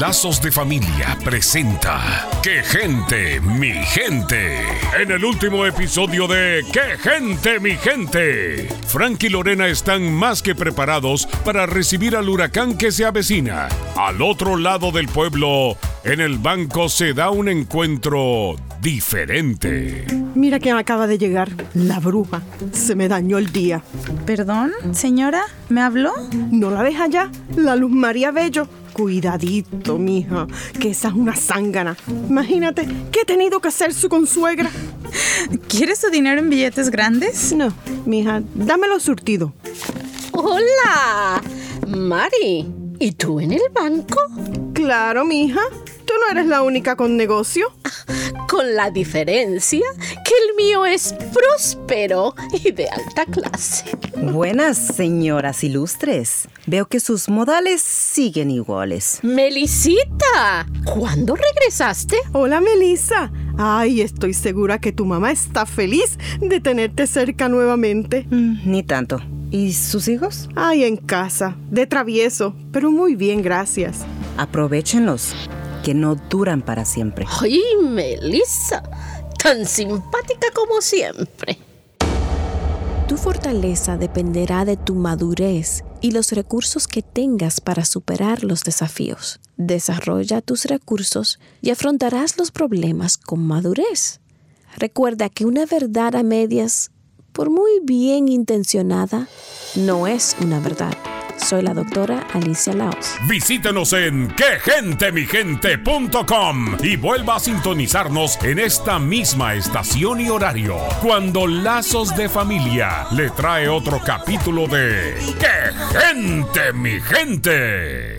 Lazos de Familia presenta ¡Qué gente, mi gente! En el último episodio de ¡Qué gente, mi gente! Frank y Lorena están más que preparados para recibir al huracán que se avecina. Al otro lado del pueblo, en el banco se da un encuentro diferente. Mira quién acaba de llegar, la bruja. Se me dañó el día. ¿Perdón, señora? ¿Me habló? ¿No la ves allá? La Luz María Bello. Cuidadito, mija, que esa es una zángana. Imagínate, ¿qué he tenido que hacer su consuegra? ¿Quieres su dinero en billetes grandes? No, mija, dámelo surtido. Hola, Mari. ¿Y tú en el banco? Claro, mija. Tú no eres la única con negocio. Con la diferencia que el mío es próspero y de alta clase. Buenas, señoras ilustres. Veo que sus modales siguen iguales. Melisita, ¿cuándo regresaste? Hola, Melissa. Ay, estoy segura que tu mamá está feliz de tenerte cerca nuevamente. Mm, ni tanto. ¿Y sus hijos? Ay, en casa, de travieso, pero muy bien, gracias. Aprovechenlos, que no duran para siempre. Ay, Melissa, tan simpática como siempre. Tu fortaleza dependerá de tu madurez y los recursos que tengas para superar los desafíos. Desarrolla tus recursos y afrontarás los problemas con madurez. Recuerda que una verdad a medias, por muy bien intencionada, no es una verdad. Soy la doctora Alicia Laos. Visítenos en quegentemigente.com y vuelva a sintonizarnos en esta misma estación y horario cuando Lazos de Familia le trae otro capítulo de ¡Qué gente, mi gente!